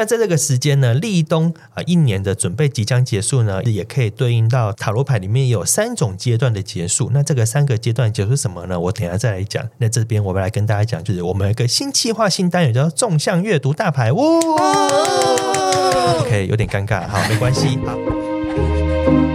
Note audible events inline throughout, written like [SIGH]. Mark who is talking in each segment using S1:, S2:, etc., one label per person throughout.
S1: 那在这个时间呢，立冬啊，一年的准备即将结束呢，也可以对应到塔罗牌里面有三种阶段的结束。那这个三个阶段结束什么呢？我等一下再来讲。那这边我们来跟大家讲，就是我们有一个新计划、新单元，叫做纵向阅读大牌。哦，OK，有点尴尬，好，没关系，好。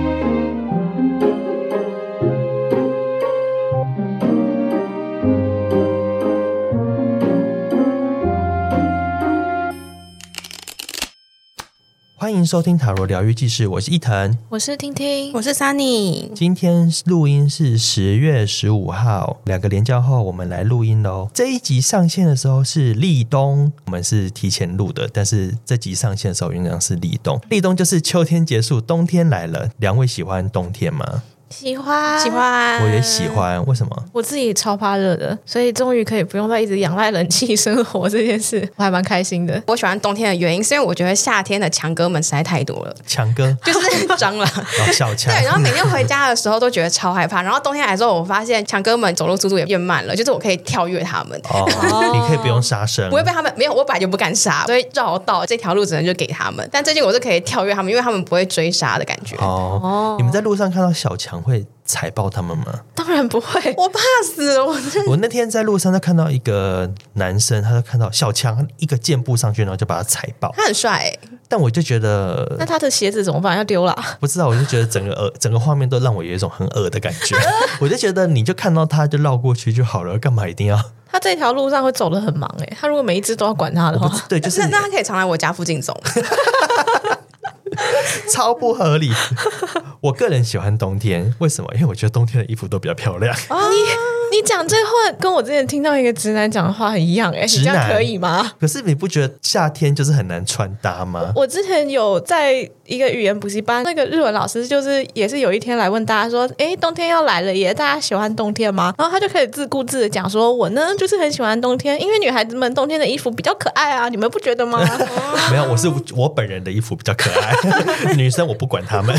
S1: 欢迎收听塔罗疗愈记事，我是伊藤，
S2: 我是听听，
S3: 我是 Sunny。
S1: 今天录音是十月十五号，两个连交后我们来录音喽。这一集上线的时候是立冬，我们是提前录的，但是这集上线的时候仍然是立冬。立冬就是秋天结束，冬天来了。两位喜欢冬天吗？
S2: 喜欢
S3: 喜欢，
S1: 我也喜欢。为什么？
S2: 我自己超怕热的，所以终于可以不用再一直仰赖冷气生活这件事，[LAUGHS] 我还蛮开心的。
S3: 我喜欢冬天的原因，是因为我觉得夏天的强哥们实在太多了。
S1: 强哥
S3: 就是蟑螂，[LAUGHS]
S1: 小强。
S3: 对，然后每天回家的时候都觉得超害怕。然后冬天来之后，我发现强哥们走路速度也变慢了，就是我可以跳跃他们。
S1: 哦，[LAUGHS] 你可以不用杀生，
S3: 不会被他们没有，我本来就不敢杀，所以绕道这条路只能就给他们。但最近我是可以跳跃他们，因为他们不会追杀的感觉。
S1: 哦，你们在路上看到小强会踩爆他们吗？
S2: 当然不会，[LAUGHS]
S3: 我怕死了。我
S1: 我那天在路上，就看到一个男生，他就看到小强一个箭步上去，然后就把他踩爆。
S3: 他很帅欸，
S1: 但我就觉得，
S2: 那他的鞋子怎么办？要丢了？
S1: 不知道，我就觉得整个恶，整个画面都让我有一种很恶的感觉。[LAUGHS] 我就觉得，你就看到他就绕过去就好了，干嘛一定要？
S2: 他这条路上会走得很忙哎。他如果每一只都要管他的话，
S1: 对，就是
S3: 那那他可以常来我家附近走。[LAUGHS] [LAUGHS]
S1: 超不合理。[LAUGHS] 我个人喜欢冬天，为什么？因为我觉得冬天的衣服都比较漂亮。
S2: 哦、你你讲这话跟我之前听到一个直男讲的话很一样，哎，直男可以吗？
S1: 可是你不觉得夏天就是很难穿搭吗？
S2: 我之前有在一个语言补习班，那个日文老师就是也是有一天来问大家说：“哎，冬天要来了耶，大家喜欢冬天吗？”然后他就可以自顾自的讲说：“我呢就是很喜欢冬天，因为女孩子们冬天的衣服比较可爱啊，你们不觉得吗？” [LAUGHS]
S1: 没有，我是我本人的衣服比较可爱，[LAUGHS] 女生我不管他们。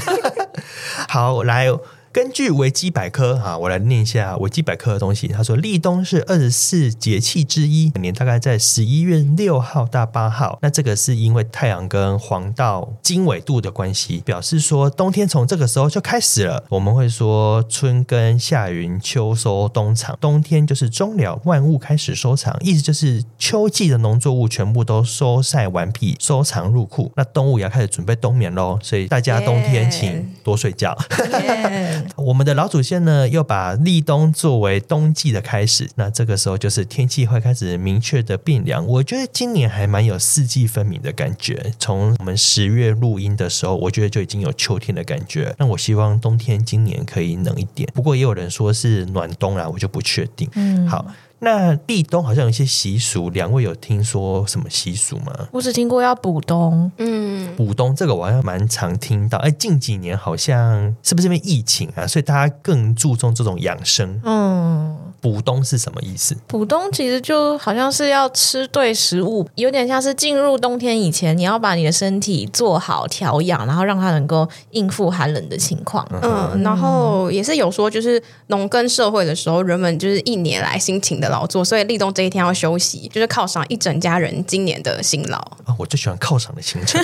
S1: [LAUGHS] 好，来。根据维基百科哈，我来念一下维基百科的东西。他说，立冬是二十四节气之一，每年大概在十一月六号到八号。那这个是因为太阳跟黄道经纬度的关系，表示说冬天从这个时候就开始了。我们会说春耕夏耘秋收冬藏，冬天就是终了，万物开始收藏，意思就是秋季的农作物全部都收晒完毕，收藏入库。那动物也要开始准备冬眠喽，所以大家冬天请多睡觉。Yeah. 我们的老祖先呢，又把立冬作为冬季的开始，那这个时候就是天气会开始明确的变凉。我觉得今年还蛮有四季分明的感觉。从我们十月录音的时候，我觉得就已经有秋天的感觉。那我希望冬天今年可以冷一点，不过也有人说是暖冬啊，我就不确定。嗯，好。那立冬好像有一些习俗，两位有听说什么习俗吗？
S2: 我只听过要补冬，
S3: 嗯，
S1: 补冬这个我好像蛮常听到。哎，近几年好像是不是因为疫情啊，所以大家更注重这种养生？嗯，补冬是什么意思？
S2: 补冬其实就好像是要吃对食物，有点像是进入冬天以前，你要把你的身体做好调养，然后让它能够应付寒冷的情况。
S3: 嗯，嗯，然后也是有说，就是农耕社会的时候，人们就是一年来辛勤的劳作，所以立冬这一天要休息，就是犒赏一整家人今年的辛劳
S1: 啊！我最喜欢犒赏的行程。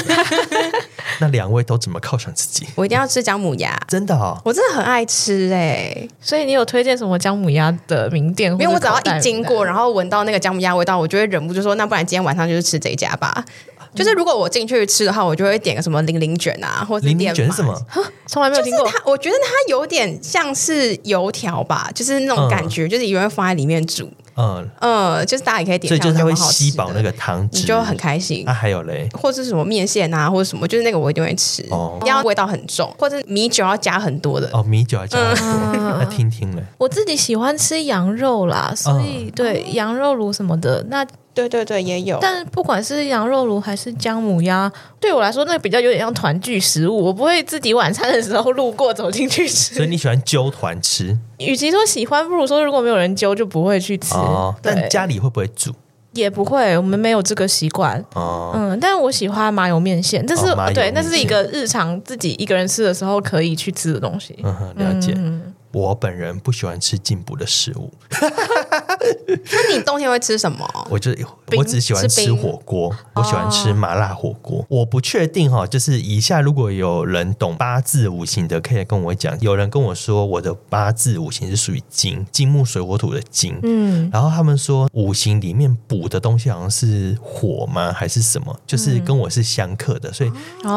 S1: [LAUGHS] 那两位都怎么犒赏自己？
S3: 我一定要吃姜母鸭，
S1: 真的哦，
S3: 我真的很爱吃哎、欸。
S2: 所以你有推荐什么姜母鸭的名店？
S3: 因为我只要一经过，然后闻到那个姜母鸭味道，我就会忍不住说：“那不然今天晚上就是吃这一家吧。”就是如果我进去吃的话，我就会点个什么零零卷啊，或者
S1: 零零卷是什么？
S2: 从来没有听过。
S3: 它，我觉得它有点像是油条吧，就是那种感觉，嗯、就是有人放在里面煮。嗯嗯，就是大家也可以点，
S1: 所以就是它会吸饱那个汤汁，
S3: 你就很开心。
S1: 那、啊、还有嘞，
S3: 或者是什么面线啊，或者什么，就是那个我一定会吃。哦，要味道很重，或者米酒要加很多的。
S1: 哦，米酒要加很多。嗯、那听听嘞，
S2: 我自己喜欢吃羊肉啦，所以、嗯、对羊肉炉什么的那。
S3: 对对对，也有。
S2: 但不管是羊肉炉还是姜母鸭，对我来说，那个比较有点像团聚食物。我不会自己晚餐的时候路过走进去吃。
S1: 所以你喜欢揪团吃？
S2: 与其说喜欢，不如说如果没有人揪，就不会去吃。
S1: 哦，但家里会不会煮？
S2: 也不会，我们没有这个习惯。哦，嗯，但我喜欢麻油面线，这是、哦、对，那是一个日常自己一个人吃的时候可以去吃的东西。
S1: 嗯，了解。嗯我本人不喜欢吃进补的食物。
S3: 那你冬天会吃什么？
S1: 我就我只喜欢吃火锅，我喜欢吃麻辣火锅。我不确定哈，就是以下如果有人懂八字五行的，可以跟我讲。有人跟我说我的八字五行是属于金，金木水火土的金。嗯，然后他们说五行里面补的东西好像是火吗？还是什么？就是跟我是相克的，所以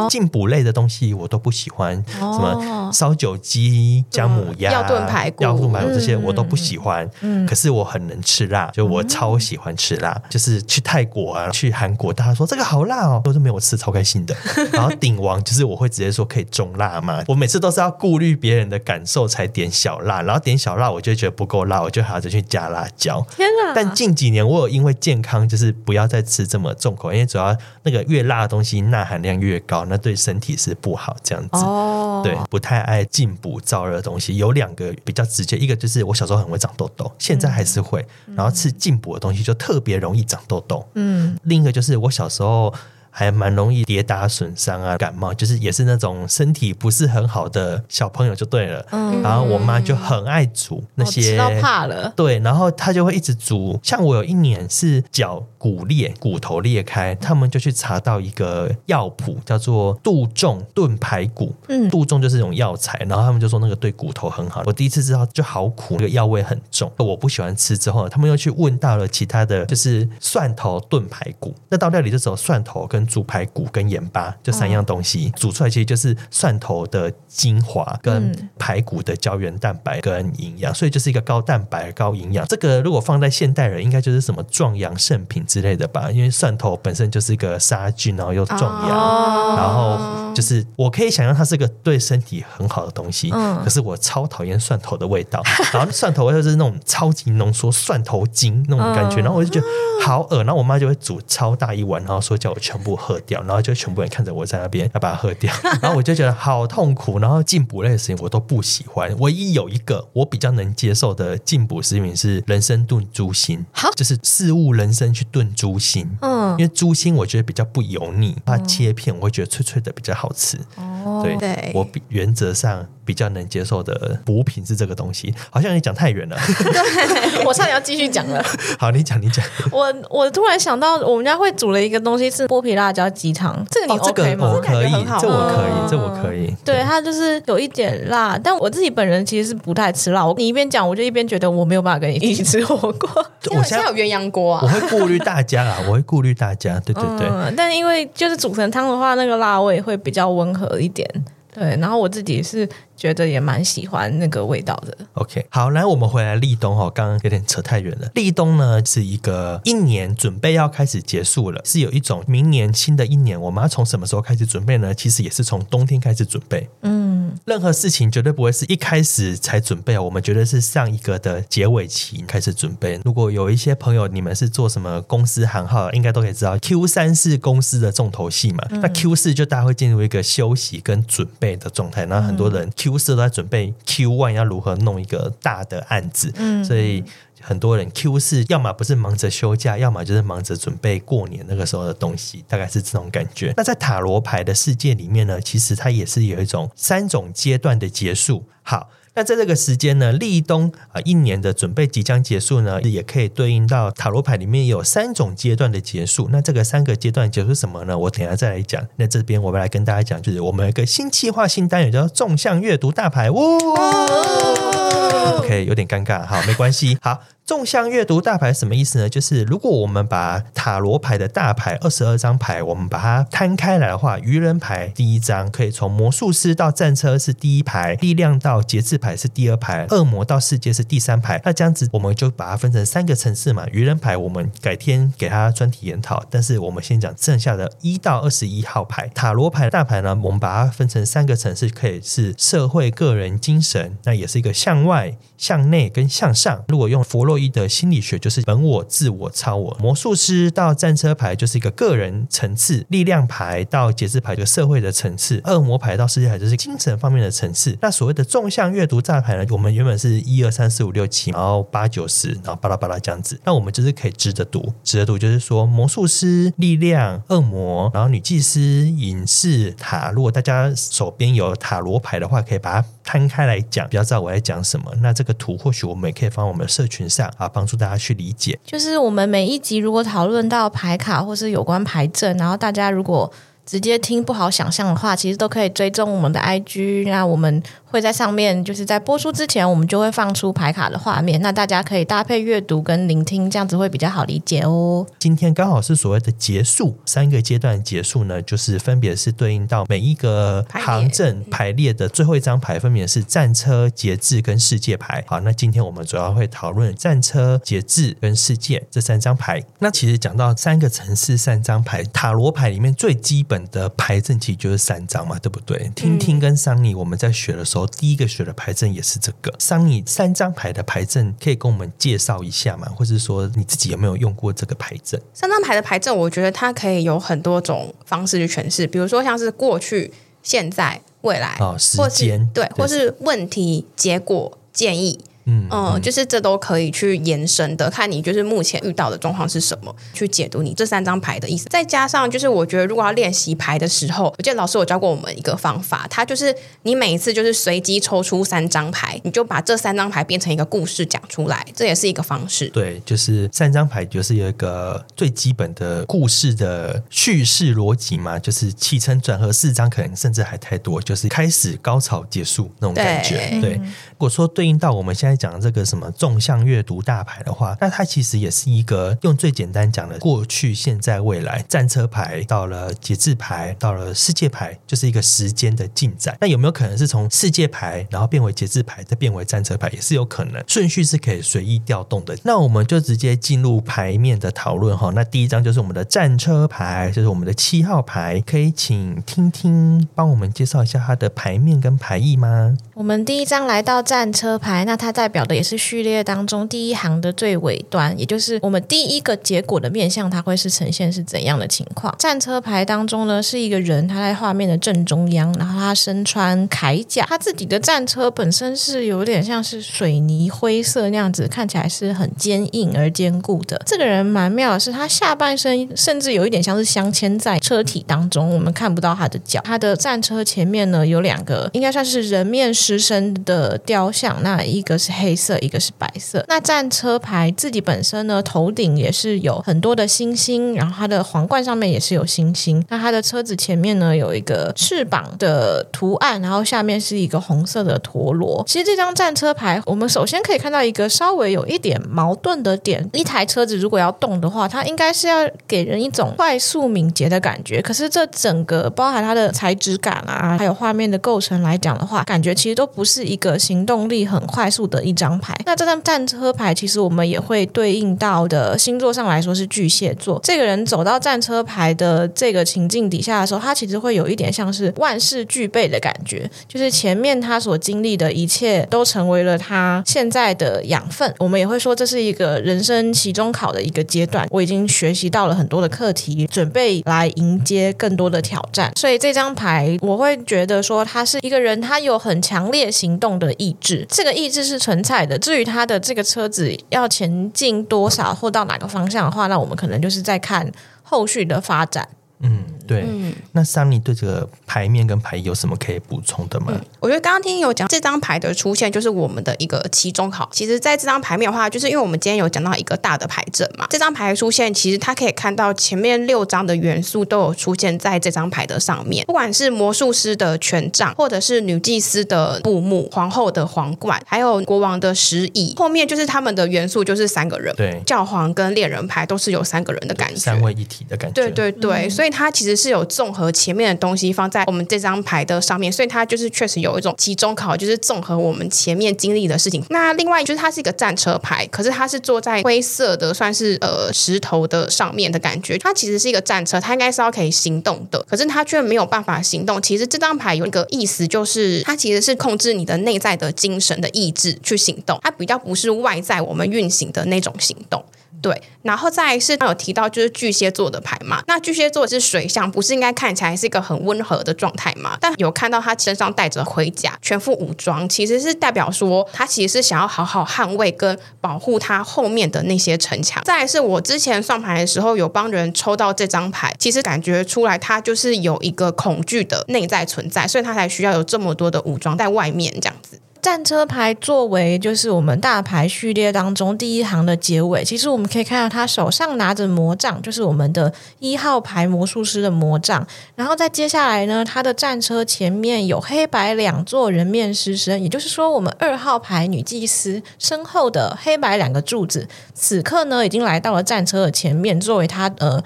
S1: 进补类的东西我都不喜欢。什么烧酒鸡、姜母鸭、
S3: 药炖排骨、
S1: 药炖排骨这些我都不喜欢。嗯，可是我很能吃辣，就我超喜欢吃辣。就是去泰国啊，去韩国，大家说这个好辣哦，都是没有吃，超开心的。[LAUGHS] 然后鼎王就是我会直接说可以中辣嘛，我每次都是要顾虑别人的感受才点小辣，然后点小辣我就觉得不够辣，我就还要再去加辣椒。
S2: 天哪！
S1: 但近几年我有因为健康，就是不要再吃这么重口，因为主要那个越辣的东西钠含量越高，那对身体是不好。这样子哦，对，不太爱进补燥热的东西。有两个比较直接，一个就是我小时候很会长痘痘，现在还是会，嗯、然后吃进补的东西就特别容易长痘痘。嗯，另一个就是我小时候。还蛮容易跌打损伤啊，感冒就是也是那种身体不是很好的小朋友就对了。嗯，然后我妈就很爱煮那些，
S2: 吃到怕了。
S1: 对，然后她就会一直煮。像我有一年是脚骨裂，骨头裂开，他们就去查到一个药谱，叫做杜仲炖排骨。嗯，杜仲就是一种药材，然后他们就说那个对骨头很好。我第一次知道就好苦，那个药味很重，我不喜欢吃。之后他们又去问到了其他的就是蒜头炖排骨，那到料里就只有蒜头跟。煮排骨跟盐巴这三样东西，煮出来其实就是蒜头的精华跟排骨的胶原蛋白跟营养，所以就是一个高蛋白高营养。这个如果放在现代人，应该就是什么壮阳圣品之类的吧？因为蒜头本身就是一个杀菌，然后又壮阳，然后就是我可以想象它是个对身体很好的东西。可是我超讨厌蒜头的味道，然后蒜头味就是那种超级浓缩蒜头精那种感觉，然后我就觉得好恶。然后我妈就会煮超大一碗，然后说叫我全部。喝掉，然后就全部人看着我在那边要把它喝掉，[LAUGHS] 然后我就觉得好痛苦。然后进补类的食品我都不喜欢，唯一有一个我比较能接受的进补食品是人参炖猪心，好，就是四物人参去炖猪心，嗯，因为猪心我觉得比较不油腻，它切片我会觉得脆脆的比较好吃。哦，对，对我比原则上比较能接受的补品是这个东西。好像你讲太远了，[LAUGHS]
S2: 对，我差点要继续讲了。[LAUGHS]
S1: 好，你讲，你讲。
S2: 我我突然想到，我们家会煮了一个东西是剥皮辣。辣椒鸡汤，这个你 OK 吗？
S1: 哦、这个我可以，这我可以，这我可以。
S2: 对，它就是有一点辣，但我自己本人其实是不太吃辣。我你一边讲，我就一边觉得我没有办法跟你一起吃火锅。[LAUGHS]
S3: 我现在有鸳鸯锅啊，
S1: 我会顾虑大家啊，我会顾虑大家。对对对，
S2: 嗯、但因为就是煮成汤的话，那个辣味会比较温和一点。对，然后我自己是觉得也蛮喜欢那个味道的。
S1: OK，好，来我们回来立冬哈，刚刚有点扯太远了。立冬呢是一个一年准备要开始结束了，是有一种明年新的一年，我们要从什么时候开始准备呢？其实也是从冬天开始准备。嗯，任何事情绝对不会是一开始才准备，我们绝对是上一个的结尾期开始准备。如果有一些朋友你们是做什么公司行号，应该都可以知道 Q 三是公司的重头戏嘛，嗯、那 Q 四就大家会进入一个休息跟准备。的状态，然后很多人 Q 四都在准备 Q one 要如何弄一个大的案子，嗯，所以很多人 Q 四要么不是忙着休假，要么就是忙着准备过年那个时候的东西，大概是这种感觉。那在塔罗牌的世界里面呢，其实它也是有一种三种阶段的结束。好。那在这个时间呢，立冬啊，一年的准备即将结束呢，也可以对应到塔罗牌里面有三种阶段的结束。那这个三个阶段结束什么呢？我等下再来讲。那这边我们来跟大家讲，就是我们有一个新计划、新单元，叫做纵向阅读大牌。呜、哦，OK，有点尴尬，好，没关系，好。纵向阅读大牌什么意思呢？就是如果我们把塔罗牌的大牌二十二张牌，我们把它摊开来的话，愚人牌第一张可以从魔术师到战车是第一排，力量到节制牌是第二排，恶魔到世界是第三排。那这样子我们就把它分成三个层次嘛。愚人牌我们改天给它专题研讨，但是我们先讲剩下的一到二十一号牌。塔罗牌大牌呢，我们把它分成三个层次，可以是社会、个人、精神，那也是一个向外、向内跟向上。如果用佛洛伊德心理学就是本我、自我、超我。魔术师到战车牌就是一个个人层次，力量牌到节制牌就社会的层次，恶魔牌到世界牌就是精神方面的层次。那所谓的纵向阅读大牌呢，我们原本是一二三四五六七，然后八九十，然后巴拉巴拉这样子。那我们就是可以直着读，直着读就是说魔术师、力量、恶魔，然后女祭司、隐士、塔。如果大家手边有塔罗牌的话，可以把它摊开来讲，比较知道我在讲什么。那这个图或许我们也可以放我们的社群上啊，帮助大家去理解。
S2: 就是我们每一集如果讨论到牌卡或是有关牌阵，然后大家如果直接听不好想象的话，其实都可以追踪我们的 IG，那我们。会在上面，就是在播出之前，我们就会放出牌卡的画面，那大家可以搭配阅读跟聆听，这样子会比较好理解哦。
S1: 今天刚好是所谓的结束，三个阶段结束呢，就是分别是对应到每一个行阵排列的最后一张牌，分别是战车、节制跟世界牌。好，那今天我们主要会讨论战车、节制跟世界这三张牌。那其实讲到三个城市三张牌，塔罗牌里面最基本的牌阵其实就是三张嘛，对不对？听听跟桑尼我们在学的时候。第一个学的牌阵也是这个，桑尼三张牌的牌阵可以跟我们介绍一下吗？或是说你自己有没有用过这个牌阵？
S3: 三张牌的牌阵，我觉得它可以有很多种方式去诠释，比如说像是过去、现在、未来，
S1: 哦，时间
S3: 对，或是问题、结果、建议。嗯，嗯，就是这都可以去延伸的，看你就是目前遇到的状况是什么，去解读你这三张牌的意思。再加上就是我觉得，如果要练习牌的时候，我记得老师有教过我们一个方法，它就是你每一次就是随机抽出三张牌，你就把这三张牌变成一个故事讲出来，这也是一个方式。
S1: 对，就是三张牌就是有一个最基本的故事的叙事逻辑嘛，就是起承转合四张，可能甚至还太多，就是开始、高潮、结束那种感觉。对，对如果说对应到我们现在。讲这个什么纵向阅读大牌的话，那它其实也是一个用最简单讲的过去、现在、未来战车牌到了节制牌，到了世界牌，就是一个时间的进展。那有没有可能是从世界牌，然后变为节制牌，再变为战车牌，也是有可能，顺序是可以随意调动的。那我们就直接进入牌面的讨论哈。那第一张就是我们的战车牌，就是我们的七号牌，可以请听听帮我们介绍一下它的牌面跟牌意吗？
S2: 我们第一张来到战车牌，那它在代表的也是序列当中第一行的最尾端，也就是我们第一个结果的面向，它会是呈现是怎样的情况？战车牌当中呢，是一个人，他在画面的正中央，然后他身穿铠甲，他自己的战车本身是有点像是水泥灰色那样子，看起来是很坚硬而坚固的。这个人蛮妙的是，他下半身甚至有一点像是镶嵌在车体当中，我们看不到他的脚。他的战车前面呢，有两个应该算是人面狮身的雕像，那一个是。黑色，一个是白色。那战车牌自己本身呢，头顶也是有很多的星星，然后它的皇冠上面也是有星星。那它的车子前面呢，有一个翅膀的图案，然后下面是一个红色的陀螺。其实这张战车牌，我们首先可以看到一个稍微有一点矛盾的点：一台车子如果要动的话，它应该是要给人一种快速敏捷的感觉。可是这整个包含它的材质感啊，还有画面的构成来讲的话，感觉其实都不是一个行动力很快速的。一张牌，那这张战车牌其实我们也会对应到的星座上来说是巨蟹座。这个人走到战车牌的这个情境底下的时候，他其实会有一点像是万事俱备的感觉，就是前面他所经历的一切都成为了他现在的养分。我们也会说这是一个人生期中考的一个阶段，我已经学习到了很多的课题，准备来迎接更多的挑战。所以这张牌我会觉得说他是一个人，他有很强烈行动的意志，这个意志是成。存在的。至于他的这个车子要前进多少或到哪个方向的话，那我们可能就是在看后续的发展。
S1: 嗯，对。嗯、那桑尼对这个牌面跟牌有什么可以补充的吗？嗯、
S3: 我觉得刚刚听有讲这张牌的出现，就是我们的一个期中考。其实，在这张牌面的话，就是因为我们今天有讲到一个大的牌阵嘛，这张牌出现，其实它可以看到前面六张的元素都有出现在这张牌的上面，不管是魔术师的权杖，或者是女祭司的布幕，皇后的皇冠，还有国王的石椅，后面就是他们的元素就是三个人，
S1: 对，
S3: 教皇跟恋人牌都是有三个人的感觉，
S1: 三位一体的感觉，
S3: 对对对，嗯、所以。它其实是有综合前面的东西放在我们这张牌的上面，所以它就是确实有一种期中考，就是综合我们前面经历的事情。那另外就是它是一个战车牌，可是它是坐在灰色的算是呃石头的上面的感觉。它其实是一个战车，它应该是要可以行动的，可是它却没有办法行动。其实这张牌有一个意思，就是它其实是控制你的内在的精神的意志去行动，它比较不是外在我们运行的那种行动。对，然后再是有提到就是巨蟹座的牌嘛，那巨蟹座是水象，不是应该看起来是一个很温和的状态吗？但有看到他身上带着盔甲，全副武装，其实是代表说他其实是想要好好捍卫跟保护他后面的那些城墙。再来是我之前算牌的时候有帮人抽到这张牌，其实感觉出来他就是有一个恐惧的内在存在，所以他才需要有这么多的武装在外面这样子。
S2: 战车牌作为就是我们大牌序列当中第一行的结尾，其实我们可以看到他手上拿着魔杖，就是我们的一号牌魔术师的魔杖。然后在接下来呢，他的战车前面有黑白两座人面狮身，也就是说，我们二号牌女祭司身后的黑白两个柱子，此刻呢已经来到了战车的前面，作为他呃。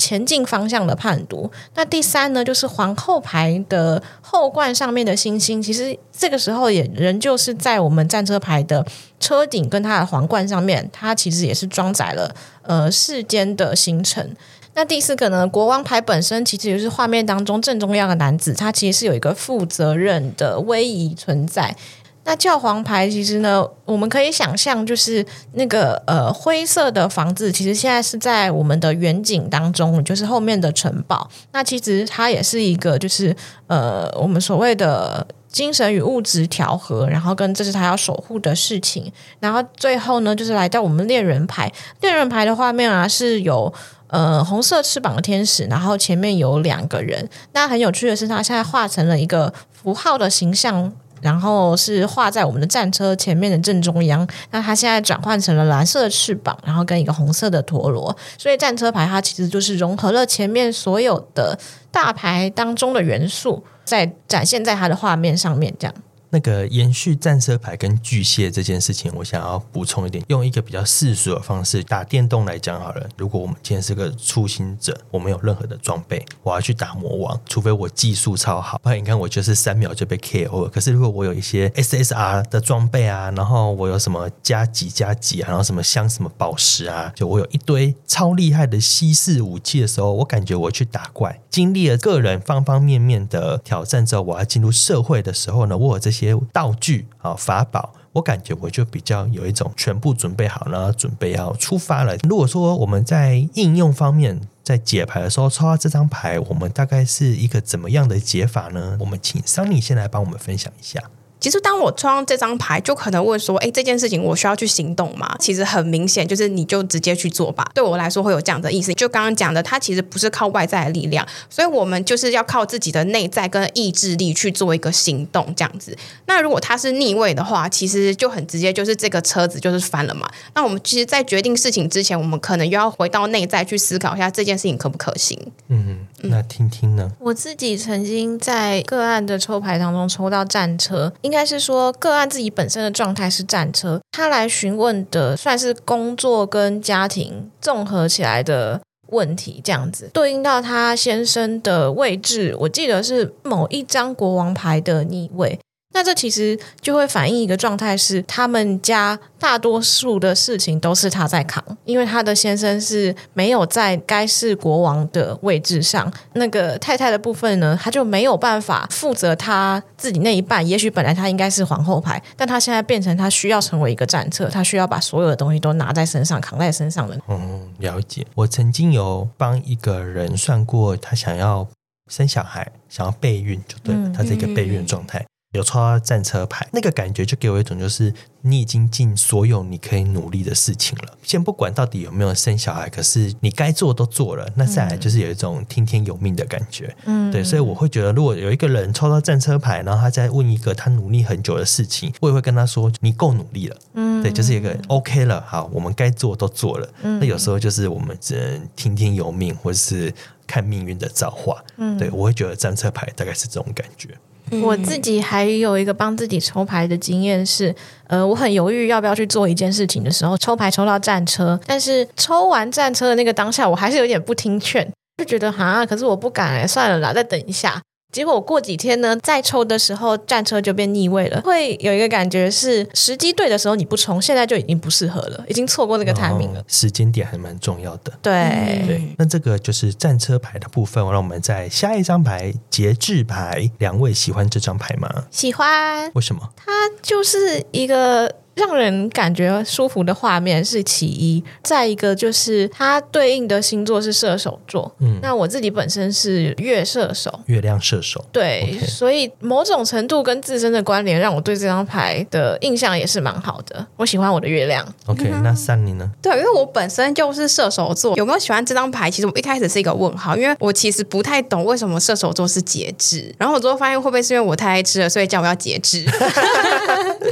S2: 前进方向的判读。那第三呢，就是皇后牌的后冠上面的星星，其实这个时候也仍旧是在我们战车牌的车顶跟它的皇冠上面，它其实也是装载了呃世间的星辰。那第四个呢，国王牌本身其实就是画面当中正中央的男子，他其实是有一个负责任的威仪存在。那教皇牌其实呢，我们可以想象，就是那个呃灰色的房子，其实现在是在我们的远景当中，就是后面的城堡。那其实它也是一个，就是呃我们所谓的精神与物质调和，然后跟这是他要守护的事情。然后最后呢，就是来到我们恋人牌，恋人牌的画面啊，是有呃红色翅膀的天使，然后前面有两个人。那很有趣的是，他现在画成了一个符号的形象。然后是画在我们的战车前面的正中央。那它现在转换成了蓝色的翅膀，然后跟一个红色的陀螺。所以战车牌它其实就是融合了前面所有的大牌当中的元素，在展现在它的画面上面，这样。
S1: 那个延续战车牌跟巨蟹这件事情，我想要补充一点，用一个比较世俗的方式打电动来讲好了。如果我们今天是个初心者，我没有任何的装备，我要去打魔王，除非我技术超好，不然你看我就是三 [LAUGHS] 秒就被 KO 了。可是如果我有一些 SSR 的装备啊，然后我有什么加几加几啊，然后什么镶什么宝石啊，就我有一堆超厉害的稀世武器的时候，我感觉我去打怪，经历了个人方方面面的挑战之后，我要进入社会的时候呢，我有这些。些道具啊，法宝，我感觉我就比较有一种全部准备好了，准备要出发了。如果说我们在应用方面，在解牌的时候抽到这张牌，我们大概是一个怎么样的解法呢？我们请桑尼先来帮我们分享一下。
S3: 其实，当我抽到这张牌，就可能问说：“哎，这件事情我需要去行动吗？”其实很明显，就是你就直接去做吧。对我来说，会有这样的意思。就刚刚讲的，它其实不是靠外在的力量，所以我们就是要靠自己的内在跟意志力去做一个行动，这样子。那如果它是逆位的话，其实就很直接，就是这个车子就是翻了嘛。那我们其实，在决定事情之前，我们可能又要回到内在去思考一下这件事情可不可行。
S1: 嗯，那听听呢？
S2: 我自己曾经在个案的抽牌当中抽到战车。应该是说，个案自己本身的状态是战车，他来询问的算是工作跟家庭综合起来的问题，这样子对应到他先生的位置，我记得是某一张国王牌的逆位。那这其实就会反映一个状态，是他们家大多数的事情都是他在扛，因为他的先生是没有在该是国王的位置上，那个太太的部分呢，他就没有办法负责他自己那一半。也许本来他应该是皇后牌，但他现在变成他需要成为一个战车，他需要把所有的东西都拿在身上，扛在身上的。
S1: 嗯，了解。我曾经有帮一个人算过，他想要生小孩，想要备孕，就对了，嗯，他是一个备孕状态。有抽到战车牌，那个感觉就给我一种，就是你已经尽所有你可以努力的事情了。先不管到底有没有生小孩，可是你该做都做了，那再来就是有一种听天由命的感觉。嗯，对，所以我会觉得，如果有一个人抽到战车牌，然后他在问一个他努力很久的事情，我也会跟他说：“你够努力了。”嗯，对，就是一个 OK 了。好，我们该做都做了。嗯，那有时候就是我们只能听天由命，或是看命运的造化。嗯，对，我会觉得战车牌大概是这种感觉。
S2: 我自己还有一个帮自己抽牌的经验是，呃，我很犹豫要不要去做一件事情的时候，抽牌抽到战车，但是抽完战车的那个当下，我还是有点不听劝，就觉得哈，可是我不敢哎，算了啦，再等一下。结果我过几天呢，再抽的时候，战车就变逆位了。会有一个感觉是，时机对的时候你不冲，现在就已经不适合了，已经错过那个 timing 了。
S1: 时间点还蛮重要的。
S2: 对、
S1: 嗯、对，那这个就是战车牌的部分。让我们在下一张牌节制牌，两位喜欢这张牌吗？
S2: 喜欢。
S1: 为什么？
S2: 它就是一个让人感觉舒服的画面是其一，再一个就是它对应的星座是射手座。嗯，那我自己本身是月射手，
S1: 月亮射手。
S2: 对.所以某种程度跟自身的关联，让我对这张牌的印象也是蛮好的。我喜欢我的月亮。
S1: OK，、嗯、那 Sunny 呢？
S3: 对，因为我本身就是射手座，有没有喜欢这张牌？其实我一开始是一个问号，因为我其实不太懂为什么射手座是节制。然后我最后发现，会不会是因为我太爱吃了，所以叫我要节制？[LAUGHS]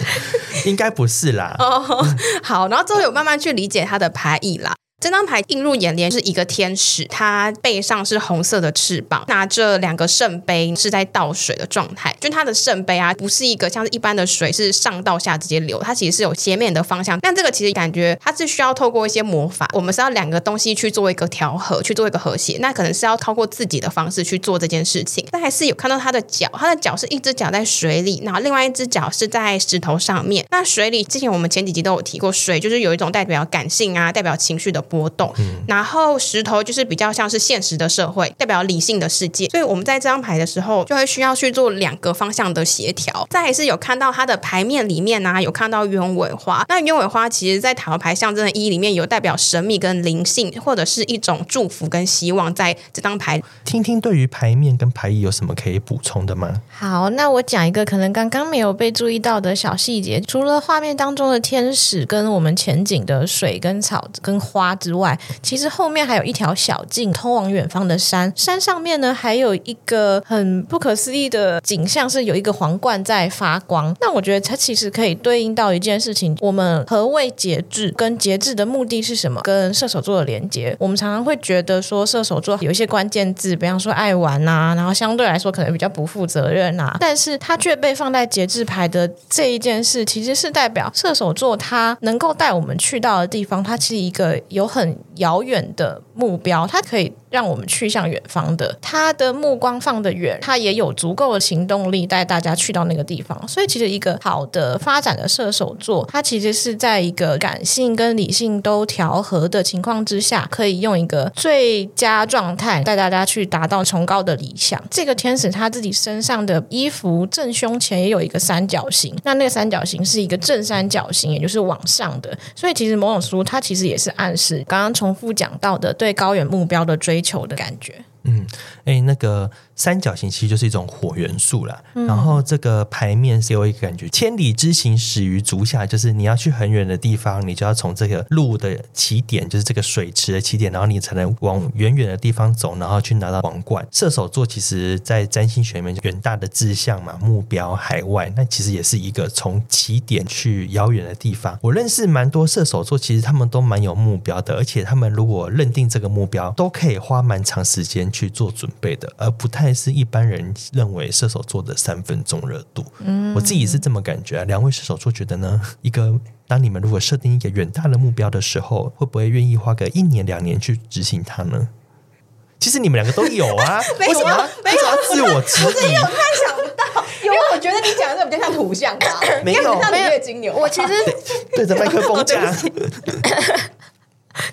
S3: [LAUGHS]
S1: 应该不是啦。
S3: 哦，好，然后之后有慢慢去理解他的排异啦。这张牌映入眼帘是一个天使，它背上是红色的翅膀，拿着两个圣杯，是在倒水的状态。就它的圣杯啊，不是一个像是一般的水是上到下直接流，它其实是有斜面的方向。但这个其实感觉它是需要透过一些魔法，我们是要两个东西去做一个调和，去做一个和谐。那可能是要透过自己的方式去做这件事情。但还是有看到它的脚，它的脚是一只脚在水里，然后另外一只脚是在石头上面。那水里之前我们前几集都有提过，水就是有一种代表感性啊，代表情绪的。波动，然后石头就是比较像是现实的社会，代表理性的世界。所以我们在这张牌的时候，就会需要去做两个方向的协调。再还是有看到它的牌面里面呢、啊，有看到鸢尾花。那鸢尾花其实，在塔罗牌象征的意义里面，有代表神秘跟灵性，或者是一种祝福跟希望。在这张牌，
S1: 听听对于牌面跟牌意有什么可以补充的吗？
S2: 好，那我讲一个可能刚刚没有被注意到的小细节。除了画面当中的天使，跟我们前景的水跟草跟花。之外，其实后面还有一条小径通往远方的山，山上面呢还有一个很不可思议的景象，是有一个皇冠在发光。那我觉得它其实可以对应到一件事情：我们何谓节制？跟节制的目的是什么？跟射手座的连接，我们常常会觉得说射手座有一些关键字，比方说爱玩呐，然后相对来说可能比较不负责任呐，但是它却被放在节制牌的这一件事，其实是代表射手座它能够带我们去到的地方，它是一个有很遥远的目标，它可以。让我们去向远方的，他的目光放得远，他也有足够的行动力带大家去到那个地方。所以，其实一个好的发展的射手座，他其实是在一个感性跟理性都调和的情况之下，可以用一个最佳状态带大家去达到崇高的理想。这个天使他自己身上的衣服正胸前也有一个三角形，那那个三角形是一个正三角形，也就是往上的。所以，其实某种书它其实也是暗示刚刚重复讲到的对高远目标的追追求的感觉。
S1: 嗯，哎，那个。三角形其实就是一种火元素啦，嗯、然后这个牌面是有一个感觉，千里之行始于足下，就是你要去很远的地方，你就要从这个路的起点，就是这个水池的起点，然后你才能往远远的地方走，然后去拿到皇冠。射手座其实在占星学里面，远大的志向嘛，目标海外，那其实也是一个从起点去遥远的地方。我认识蛮多射手座，其实他们都蛮有目标的，而且他们如果认定这个目标，都可以花蛮长时间去做准备的，而不太。是一般人认为射手座的三分钟热度，嗯，我自己是这么感觉啊。两位射手座觉得呢？一个当你们如果设定一个远大的目标的时候，会不会愿意花个一年两年去执行它呢？其实你们两个都有啊，[LAUGHS]
S3: 没有，没有，
S1: 没有自我质疑，
S3: 我真的太想不到，因为我觉得你讲的这比较像图像吧，
S1: 没有，
S3: 没有金牛，
S2: 我其实
S1: 对着麦克风讲，[LAUGHS] [LAUGHS]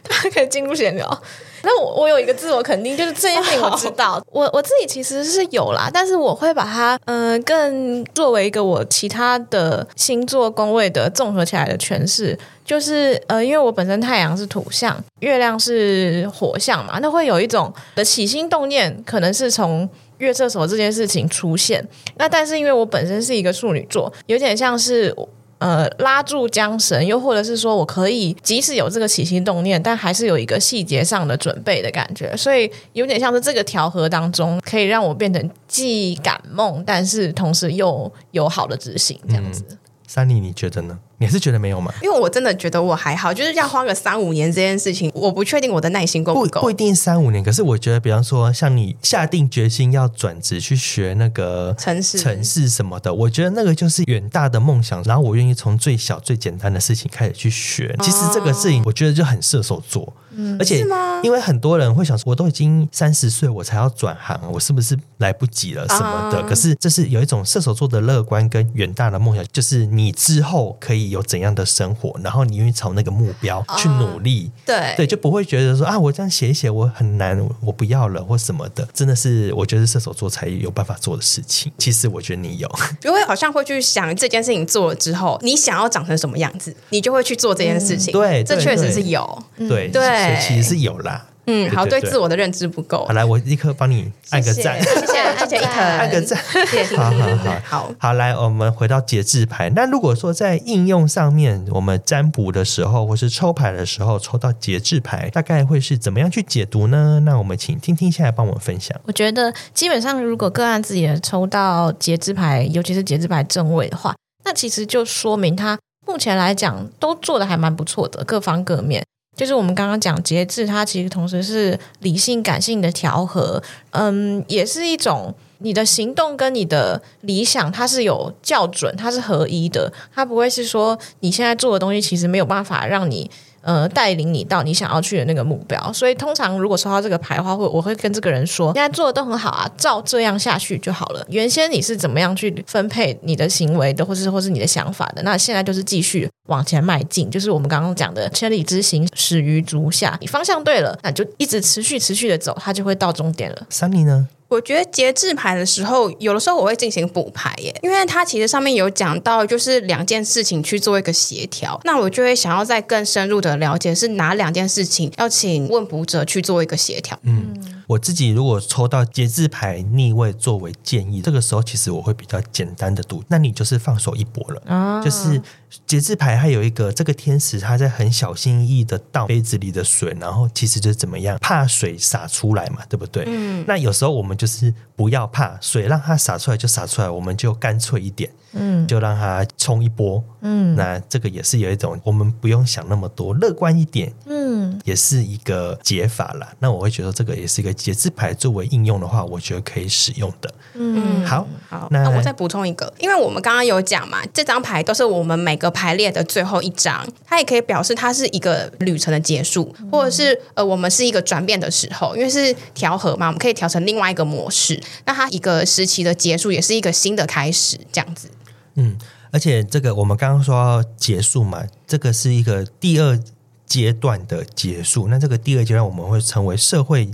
S2: 他可以进入闲聊。那我我有一个自我肯定，就是这件事情我知道，[LAUGHS] 我我自己其实是有啦，但是我会把它嗯、呃、更作为一个我其他的星座宫位的综合起来的诠释，就是呃，因为我本身太阳是土象，月亮是火象嘛，那会有一种的起心动念，可能是从月射手这件事情出现，那但是因为我本身是一个处女座，有点像是。呃，拉住缰绳，又或者是说我可以即使有这个起心动念，但还是有一个细节上的准备的感觉，所以有点像是这个调和当中，可以让我变成既感梦，但是同时又有好的执行这样子。
S1: 三妮，你觉得呢？你还是觉得没有吗？
S3: 因为我真的觉得我还好，就是要花个三五年这件事情，我不确定我的耐心够不够。
S1: 不，一定三五年，可是我觉得，比方说，像你下定决心要转职去学那个
S3: 城市、
S1: 城市什么的，我觉得那个就是远大的梦想。然后我愿意从最小最简单的事情开始去学。其实这个事情，我觉得就很射手座。嗯，而且
S3: 是吗
S1: 因为很多人会想说，我都已经三十岁，我才要转行，我是不是来不及了什么的？
S3: 啊、
S1: 可是这是有一种射手座的乐观跟远大的梦想，就是你之后可以有怎样的生活，然后你愿意朝那个目标去努力。
S3: 啊、对
S1: 对，就不会觉得说啊，我这样写一写我很难，我不要了或什么的。真的是我觉得射手座才有办法做的事情。其实我觉得你有，[LAUGHS]
S3: 就会好像会去想这件事情做了之后，你想要长成什么样子，你就会去做这件事情。
S1: 嗯、对，
S3: 这确实是有。
S1: 对
S3: 对，
S1: 其实是有啦。
S3: 嗯，好，对自我的认知不够。
S1: 好，来，我立刻帮你按个赞，谢谢，[LAUGHS]
S3: 谢谢一腾，
S1: 按个赞，[LAUGHS] 好好好，好，好，来，我们回到节制牌。那如果说在应用上面，我们占卜的时候，或是抽牌的时候，抽到节制牌，大概会是怎么样去解读呢？那我们请听听下来帮我们分享。
S2: 我觉得基本上，如果个案自己的抽到节制牌，尤其是节制牌正位的话，那其实就说明他目前来讲都做的还蛮不错的，各方各面。就是我们刚刚讲节制，它其实同时是理性感性的调和，嗯，也是一种你的行动跟你的理想，它是有校准，它是合一的，它不会是说你现在做的东西其实没有办法让你。呃，带领你到你想要去的那个目标，所以通常如果抽到这个牌的话，会我会跟这个人说，现在做的都很好啊，照这样下去就好了。原先你是怎么样去分配你的行为的，或是或是你的想法的，那现在就是继续往前迈进，就是我们刚刚讲的千里之行，始于足下。你方向对了，那就一直持续持续的走，它就会到终点了。
S1: Sunny 呢？
S3: 我觉得节制牌的时候，有的时候我会进行补牌耶，因为它其实上面有讲到，就是两件事情去做一个协调。那我就会想要再更深入的了解是哪两件事情，要请问卜者去做一个协调。
S1: 嗯，我自己如果抽到节制牌逆位作为建议，这个时候其实我会比较简单的读，那你就是放手一搏了。啊，就是节制牌还有一个这个天使，他在很小心翼翼的倒杯子里的水，然后其实就是怎么样，怕水洒出来嘛，对不对？嗯，那有时候我们就。就是不要怕水，让它洒出来就洒出来，我们就干脆一点，嗯，就让它冲一波，嗯，那这个也是有一种，我们不用想那么多，乐观一点，嗯，也是一个解法啦。那我会觉得这个也是一个节制牌作为应用的话，我觉得可以使用的。嗯，好，
S3: 好，那我再补充一个，因为我们刚刚有讲嘛，这张牌都是我们每个排列的最后一张，它也可以表示它是一个旅程的结束，或者是呃，我们是一个转变的时候，因为是调和嘛，我们可以调成另外一个模式。那它一个时期的结束，也是一个新的开始，这样子。
S1: 嗯，而且这个我们刚刚说要结束嘛，这个是一个第二阶段的结束。那这个第二阶段我们会称为社会。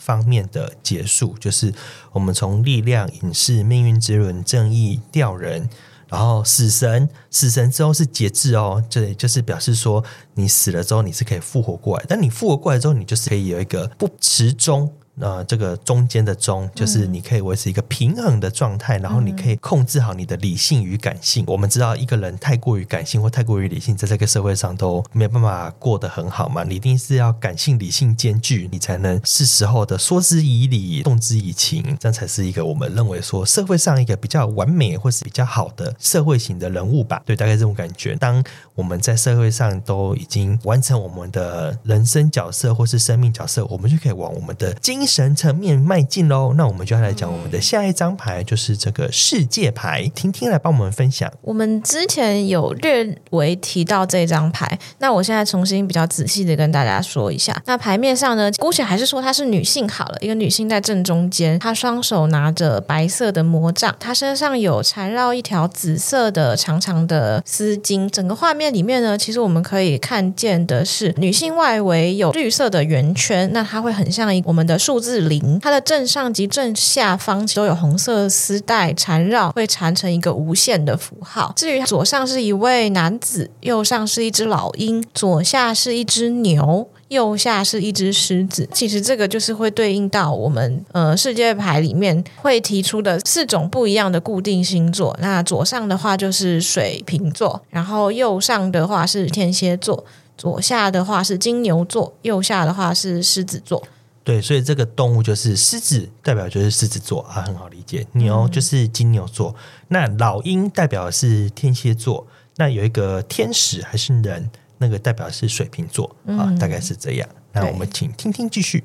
S1: 方面的结束，就是我们从力量、隐士、命运之轮、正义、吊人，然后死神，死神之后是节制哦，这就是表示说你死了之后你是可以复活过来，但你复活过来之后，你就是可以有一个不持终。呃，这个中间的中，就是你可以维持一个平衡的状态，嗯、然后你可以控制好你的理性与感性。我们知道，一个人太过于感性或太过于理性，在这个社会上都没有办法过得很好嘛。你一定是要感性理性兼具，你才能是时候的说之以理，动之以情，这样才是一个我们认为说社会上一个比较完美或是比较好的社会型的人物吧。对，大概这种感觉。当我们在社会上都已经完成我们的人生角色或是生命角色，我们就可以往我们的精神层面迈进喽，那我们就要来讲我们的下一张牌，就是这个世界牌。婷婷来帮我们分享。
S2: 我们之前有略微提到这张牌，那我现在重新比较仔细的跟大家说一下。那牌面上呢，姑且还是说她是女性好了，一个女性在正中间，她双手拿着白色的魔杖，她身上有缠绕一条紫色的长长的丝巾。整个画面里面呢，其实我们可以看见的是女性外围有绿色的圆圈，那它会很像一我们的树。数字零，它的正上及正下方都有红色丝带缠绕，会缠成一个无限的符号。至于左上是一位男子，右上是一只老鹰，左下是一只牛，右下是一只狮子。其实这个就是会对应到我们呃世界牌里面会提出的四种不一样的固定星座。那左上的话就是水瓶座，然后右上的话是天蝎座，左下的话是金牛座，右下的话是狮子座。
S1: 对，所以这个动物就是狮子，代表就是狮子座啊，很好理解。牛就是金牛座，嗯、那老鹰代表的是天蝎座，那有一个天使还是人，那个代表是水瓶座啊，嗯、大概是这样。那我们请听听继续。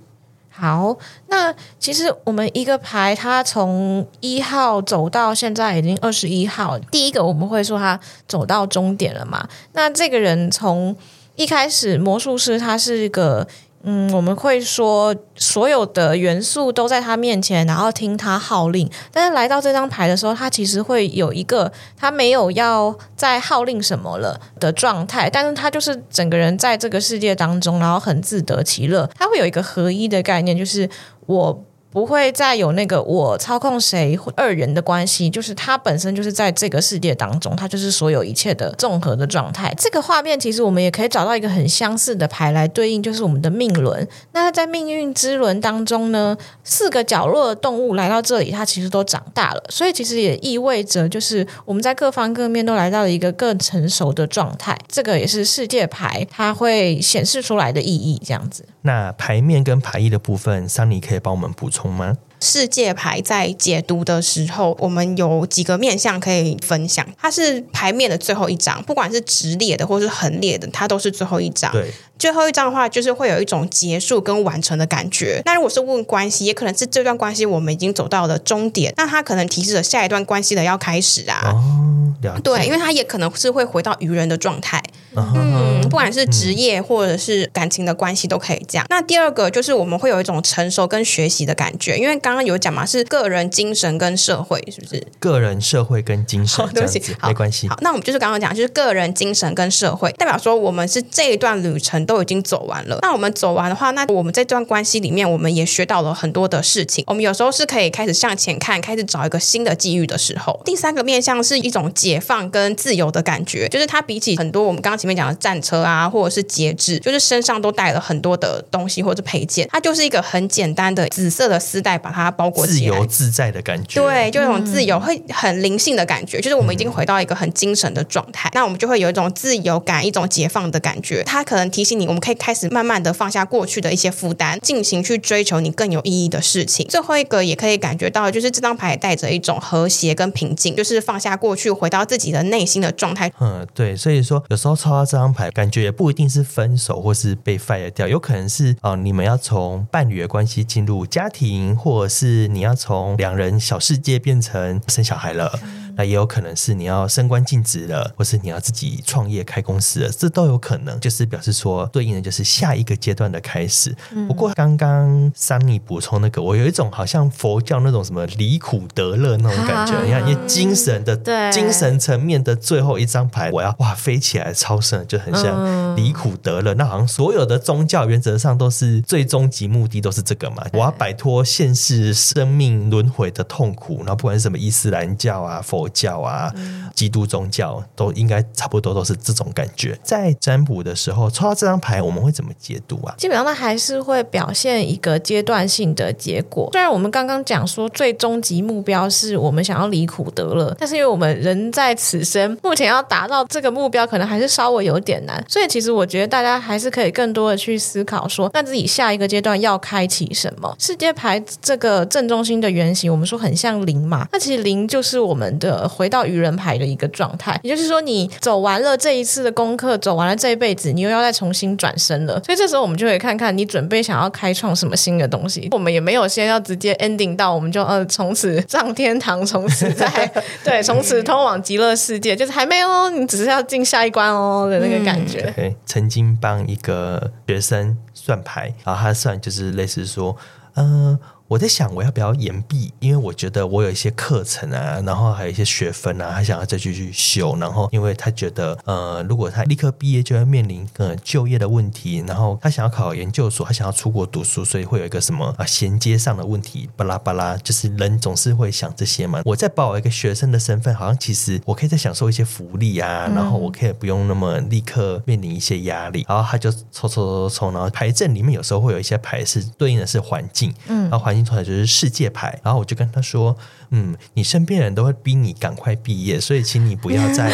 S2: 好，那其实我们一个牌，它从一号走到现在已经二十一号，第一个我们会说它走到终点了嘛？那这个人从一开始魔术师，他是一个。嗯，我们会说所有的元素都在他面前，然后听他号令。但是来到这张牌的时候，他其实会有一个他没有要再号令什么了的状态，但是他就是整个人在这个世界当中，然后很自得其乐。他会有一个合一的概念，就是我。不会再有那个我操控谁二人的关系，就是他本身就是在这个世界当中，他就是所有一切的综合的状态。这个画面其实我们也可以找到一个很相似的牌来对应，就是我们的命轮。那在命运之轮当中呢，四个角落的动物来到这里，它其实都长大了，所以其实也意味着就是我们在各方各面都来到了一个更成熟的状态。这个也是世界牌它会显示出来的意义，这样子。
S1: 那牌面跟牌意的部分，桑尼可以帮我们补充吗？
S3: 世界牌在解读的时候，我们有几个面向可以分享。它是牌面的最后一张，不管是直列的或是横列的，它都是最后一张。
S1: 对，
S3: 最后一张的话，就是会有一种结束跟完成的感觉。那如果是问关系，也可能是这段关系我们已经走到了终点，那它可能提示着下一段关系的要开始啊。
S1: 哦，
S3: 对，因为它也可能是会回到愚人的状态。
S1: 嗯，
S3: 嗯，不管是职业或者是感情的关系都可以这样。那第二个就是我们会有一种成熟跟学习的感觉，因为刚刚刚有讲嘛，是个人、精神跟社会，是不是？
S1: 个人、社会跟精神，对不起，没关系。
S3: 好，那我们就是刚刚讲，就是个人、精神跟社会，代表说我们是这一段旅程都已经走完了。那我们走完的话，那我们这段关系里面，我们也学到了很多的事情。我们有时候是可以开始向前看，开始找一个新的机遇的时候。第三个面向是一种解放跟自由的感觉，就是它比起很多我们刚刚前面讲的战车。啊，或者是节制，就是身上都带了很多的东西或者配件，它就是一个很简单的紫色的丝带把它包裹起来，
S1: 自由自在的感觉。
S3: 对，就有一种自由，会很灵性的感觉，就是我们已经回到一个很精神的状态，嗯、那我们就会有一种自由感，一种解放的感觉。它可能提醒你，我们可以开始慢慢的放下过去的一些负担，进行去追求你更有意义的事情。最后一个也可以感觉到，就是这张牌带着一种和谐跟平静，就是放下过去，回到自己的内心的状态。
S1: 嗯，对，所以说有时候抽到这张牌，感觉也不一定是分手或是被 fire 掉，有可能是哦、呃，你们要从伴侣的关系进入家庭，或而是你要从两人小世界变成生小孩了。那也有可能是你要升官晋职了，或是你要自己创业开公司了，这都有可能，就是表示说对应的就是下一个阶段的开始。嗯、不过刚刚桑尼补充那个，我有一种好像佛教那种什么离苦得乐那种感觉，你看，因为精神的对精神层面的最后一张牌，我要哇飞起来超生，就很像离苦得乐。嗯、那好像所有的宗教原则上都是最终极目的都是这个嘛，我要摆脱现世生命轮回的痛苦。然后不管是什么伊斯兰教啊佛。佛教啊，基督宗教都应该差不多都是这种感觉。在占卜的时候抽到这张牌，我们会怎么解读啊？
S2: 基本上它还是会表现一个阶段性的结果。虽然我们刚刚讲说最终极目标是我们想要离苦得乐，但是因为我们人在此生，目前要达到这个目标，可能还是稍微有点难。所以其实我觉得大家还是可以更多的去思考说，那自己下一个阶段要开启什么？世界牌这个正中心的原型，我们说很像零嘛，那其实零就是我们的。呃，回到愚人牌的一个状态，也就是说，你走完了这一次的功课，走完了这一辈子，你又要再重新转身了。所以这时候我们就可以看看你准备想要开创什么新的东西。我们也没有先要直接 [LAUGHS] ending 到，我们就呃从此上天堂，从此在对，从此通往极乐世界，就是还没有，你只是要进下一关哦的那个感觉。
S1: 嗯、曾经帮一个学生算牌，然后他算就是类似说，嗯、呃。我在想，我要不要延毕？因为我觉得我有一些课程啊，然后还有一些学分啊，他想要再继续修。然后，因为他觉得，呃，如果他立刻毕业就要面临呃就业的问题，然后他想要考研究所，他想要出国读书，所以会有一个什么啊衔接上的问题，巴拉巴拉，就是人总是会想这些嘛。我在保一个学生的身份，好像其实我可以再享受一些福利啊，然后我可以不用那么立刻面临一些压力。然后他就抽抽抽抽抽，然后牌阵里面有时候会有一些牌是对应的是环境，嗯，然后环境。出来就是世界牌，然后我就跟他说：“嗯，你身边人都会逼你赶快毕业，所以请你不要再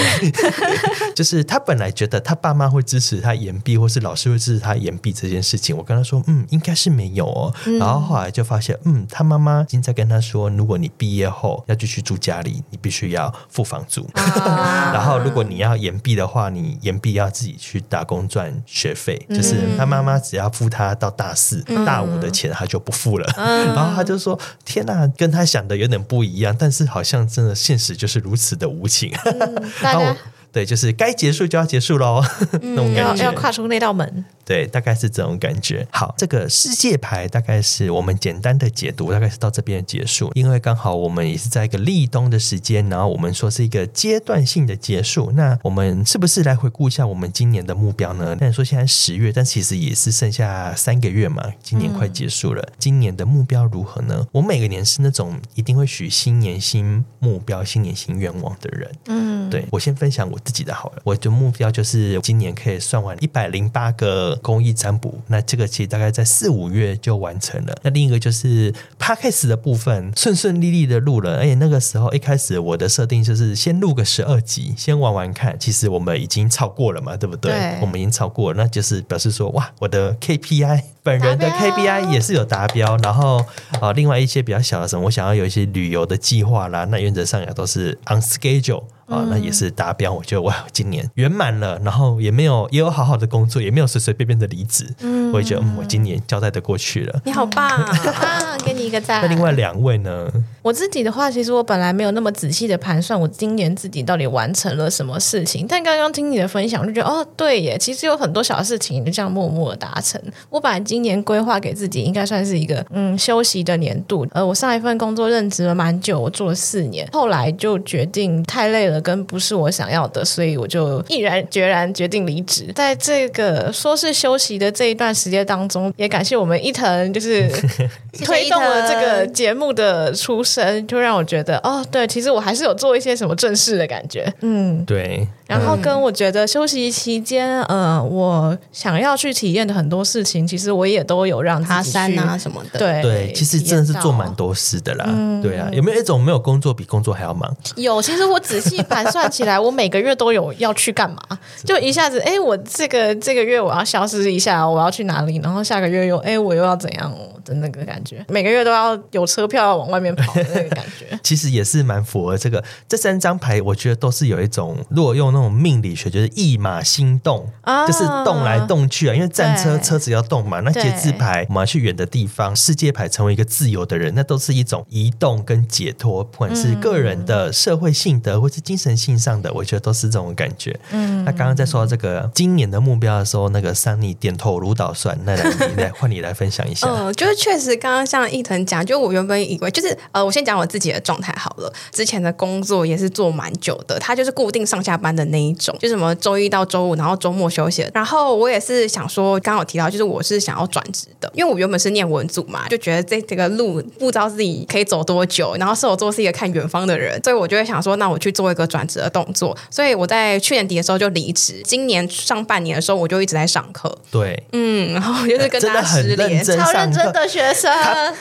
S1: [LAUGHS]…… 就是他本来觉得他爸妈会支持他延毕，或是老师会支持他延毕这件事情。我跟他说：嗯，应该是没有哦。然后后来就发现，嗯，他妈妈已经在跟他说，如果你毕业后要继续住家里，你必须要付房租。[LAUGHS] 然后如果你要延毕的话，你延毕要自己去打工赚学费。就是他妈妈只要付他到大四、大五的钱，他就不付了。然后他就说：“天哪，跟他想的有点不一样，但是好像真的现实就是如此的无情。嗯” [LAUGHS] 然后对，就是该结束就要结束喽，嗯、[LAUGHS] 那种感觉
S2: 要要跨出那道门。
S1: 对，大概是这种感觉。好，这个世界牌大概是我们简单的解读，大概是到这边结束。因为刚好我们也是在一个立冬的时间，然后我们说是一个阶段性的结束。那我们是不是来回顾一下我们今年的目标呢？但说现在十月，但其实也是剩下三个月嘛，今年快结束了。嗯、今年的目标如何呢？我每个年是那种一定会许新年新目标、新年新愿望的人。嗯，对，我先分享我自己的好了，我的目标就是今年可以算完一百零八个公益占卜。那这个其实大概在四五月就完成了。那另一个就是 Podcast 的部分顺顺利利的录了，而且那个时候一开始我的设定就是先录个十二集，先玩玩看。其实我们已经超过了嘛，对不对？对，我们已经超过了，那就是表示说哇，我的 KPI 本人的 KPI 也是有达标。然后啊，另外一些比较小的什么，我想要有一些旅游的计划啦，那原则上也都是 on schedule。啊，那也是达标。我觉得哇，今年圆满了，然后也没有也有好好的工作，也没有随随便便的离职。嗯，我也觉得嗯，我今年交代的过去了。
S3: 你好棒
S2: 啊，[LAUGHS] 给你一个赞。
S1: 那另外两位呢？
S2: 我自己的话，其实我本来没有那么仔细的盘算我今年自己到底完成了什么事情，但刚刚听你的分享，就觉得哦，对耶，其实有很多小事情就这样默默的达成。我本来今年规划给自己应该算是一个嗯休息的年度。呃，我上一份工作任职了蛮久，我做了四年，后来就决定太累了。跟不是我想要的，所以我就毅然决然决定离职。在这个说是休息的这一段时间当中，也感谢我们伊藤，就是 [LAUGHS] 推动了这个节目的出生，就让我觉得哦，对，其实我还是有做一些什么正事的感觉。嗯，
S1: 对。
S2: 然后跟我觉得休息期间，呃，我想要去体验的很多事情，其实我也都有让
S3: 他删啊什么的。
S2: 对
S1: 对，其实真的是做蛮多事的啦。嗯、对啊，有没有一种没有工作比工作还要忙？
S2: 有，其实我仔细盘算起来，我每个月都有要去干嘛，就一下子，哎，我这个这个月我要消失一下，我要去哪里？然后下个月又，哎，我又要怎样的那个感觉？每个月都要有车票要往外面跑的那个感觉。[LAUGHS]
S1: 其实也是蛮符合这个这三张牌，我觉得都是有一种，如果用那种命理学，就是一马心动，啊、就是动来动去啊。因为战车车子要动嘛，那节制牌我们要去远的地方，世界牌成为一个自由的人，那都是一种移动跟解脱，不管是个人的社会性的，或是精神性上的，我觉得都是这种感觉。嗯，那刚刚在说到这个今年的目标的时候，那个桑尼点头如捣蒜，那来你来换你来分享一下。
S3: 嗯，[LAUGHS] 就是确实刚刚像一腾讲，就我原本以为就是呃，我先讲我自己的状态好了，之前的工作也是做蛮久的，他就是固定上下班的那一种，就什么周一到周五，然后周末休息。然后我也是想说，刚好提到就是我是想要转职的，因为我原本是念文组嘛，就觉得这这个路不知道自己可以走多久。然后射手座是一个看远方的人，所以我就会想说，那我去做一个转职的动作。所以我在去年底的时候就离职，今年上半年的时候我就一直在上课。
S1: 对，
S3: 嗯，然后就是跟他失联，
S2: 超认真的学生。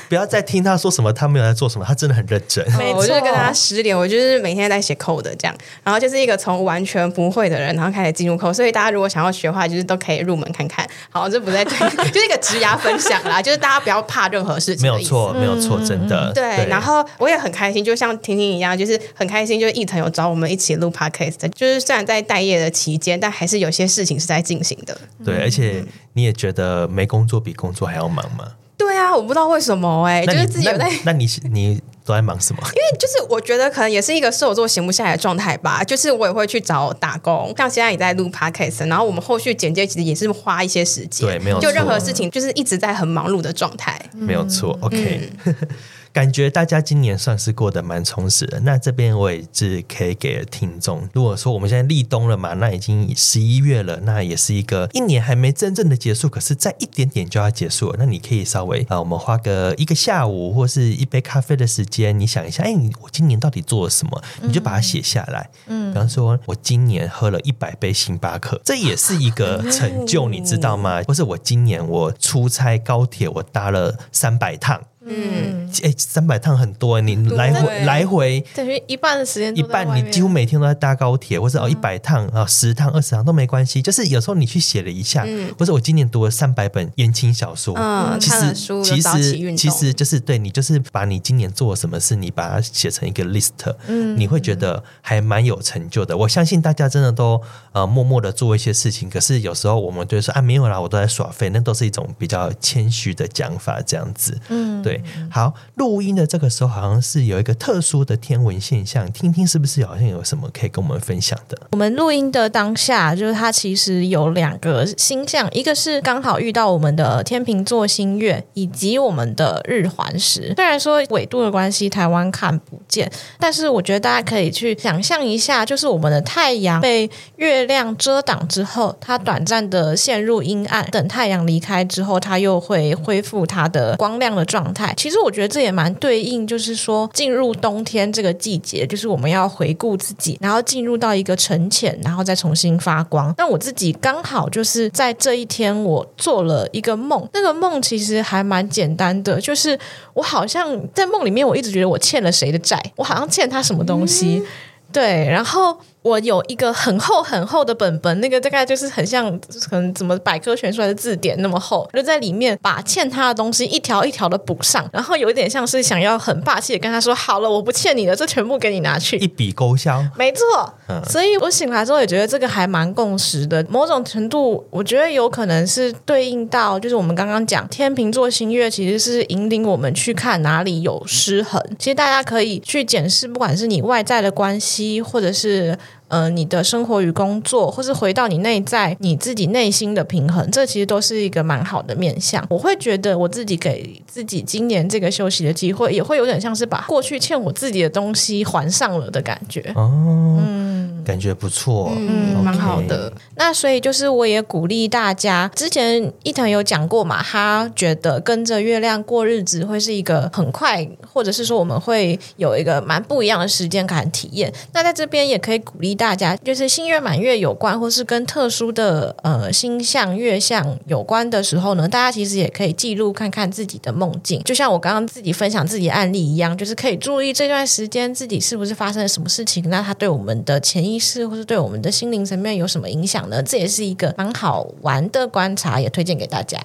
S1: 不要再听他说什么，他没有在做什么，他真的很认真。
S3: 没错，我就是跟他失联，我就是每天在写 code 这样，然后就是一个从完全不会的人，然后开始进入 code。所以大家如果想要学的话，就是都可以入门看看。好，这不再对，[LAUGHS] 就是一个职涯分享啦，就是大家不要怕任何事情。
S1: 没有错，没有错，真的。
S3: 对，对，然后我也很开心，就像婷婷一样，就是很开心，就是一腾有找我们一起录 podcast。就是虽然在待业的期间，但还是有些事情是在进行的。
S1: 对，而且你也觉得没工作比工作还要忙吗？
S3: 对啊，我不知道为什么哎、欸，就是自己有在。
S1: 那你你都在忙什么？[LAUGHS]
S3: 因为就是我觉得可能也是一个射手座闲不下来的状态吧。就是我也会去找打工，像现在也在录 podcast，然后我们后续剪接其实也是花一些时间。
S1: 对，没有错。
S3: 就任何事情就是一直在很忙碌的状态。
S1: 没有错，OK。嗯 [LAUGHS] 感觉大家今年算是过得蛮充实的。那这边我也是可以给听众，如果说我们现在立冬了嘛，那已经十一月了，那也是一个一年还没真正的结束，可是再一点点就要结束了。那你可以稍微啊，我们花个一个下午或是一杯咖啡的时间，你想一下，哎，我今年到底做了什么？你就把它写下来。嗯，比方说我今年喝了一百杯星巴克，这也是一个成就，你知道吗？或是我今年我出差高铁，我搭了三百趟。嗯，哎，三百趟很多，你来回来回
S2: 等于一半的时间，
S1: 一半你几乎每天都在搭高铁，或者哦一百趟啊，十趟二十趟都没关系。就是有时候你去写了一下，或者我今年读了三百本言情小说，嗯，
S3: 其实
S1: 其实其实就是对你就是把你今年做了什么事，你把它写成一个 list，嗯，你会觉得还蛮有成就的。我相信大家真的都呃默默的做一些事情，可是有时候我们就说啊没有啦，我都在耍废，那都是一种比较谦虚的讲法，这样子，嗯，对。好，录音的这个时候好像是有一个特殊的天文现象，听听是不是好像有什么可以跟我们分享的？
S2: 我们录音的当下，就是它其实有两个星象，一个是刚好遇到我们的天秤座新月，以及我们的日环食。虽然说纬度的关系，台湾看不见，但是我觉得大家可以去想象一下，就是我们的太阳被月亮遮挡之后，它短暂的陷入阴暗，等太阳离开之后，它又会恢复它的光亮的状态。其实我觉得这也蛮对应，就是说进入冬天这个季节，就是我们要回顾自己，然后进入到一个沉潜，然后再重新发光。那我自己刚好就是在这一天，我做了一个梦，那个梦其实还蛮简单的，就是我好像在梦里面，我一直觉得我欠了谁的债，我好像欠他什么东西，对，然后。我有一个很厚很厚的本本，那个大概就是很像可能怎么百科全书还是字典那么厚，就在里面把欠他的东西一条一条的补上，然后有一点像是想要很霸气的跟他说：“好了，我不欠你了，这全部给你拿去，
S1: 一笔勾
S2: 销。”没错，所以我醒来之后也觉得这个还蛮共识的，某种程度我觉得有可能是对应到就是我们刚刚讲天秤座星月其实是引领我们去看哪里有失衡。其实大家可以去检视，不管是你外在的关系，或者是。呃，你的生活与工作，或是回到你内在你自己内心的平衡，这其实都是一个蛮好的面向。我会觉得我自己给自己今年这个休息的机会，也会有点像是把过去欠我自己的东西还上了的感觉。
S1: 哦，嗯，感觉不错，
S3: 嗯，蛮好的。
S2: 那所以就是我也鼓励大家，之前伊藤有讲过嘛，他觉得跟着月亮过日子会是一个很快，或者是说我们会有一个蛮不一样的时间感体验。那在这边也可以鼓励。大家就是新月满月有关，或是跟特殊的呃星象月相有关的时候呢，大家其实也可以记录看看自己的梦境，就像我刚刚自己分享自己案例一样，就是可以注意这段时间自己是不是发生了什么事情，那它对我们的潜意识或是对我们的心灵层面有什么影响呢？这也是一个蛮好玩的观察，也推荐给大家。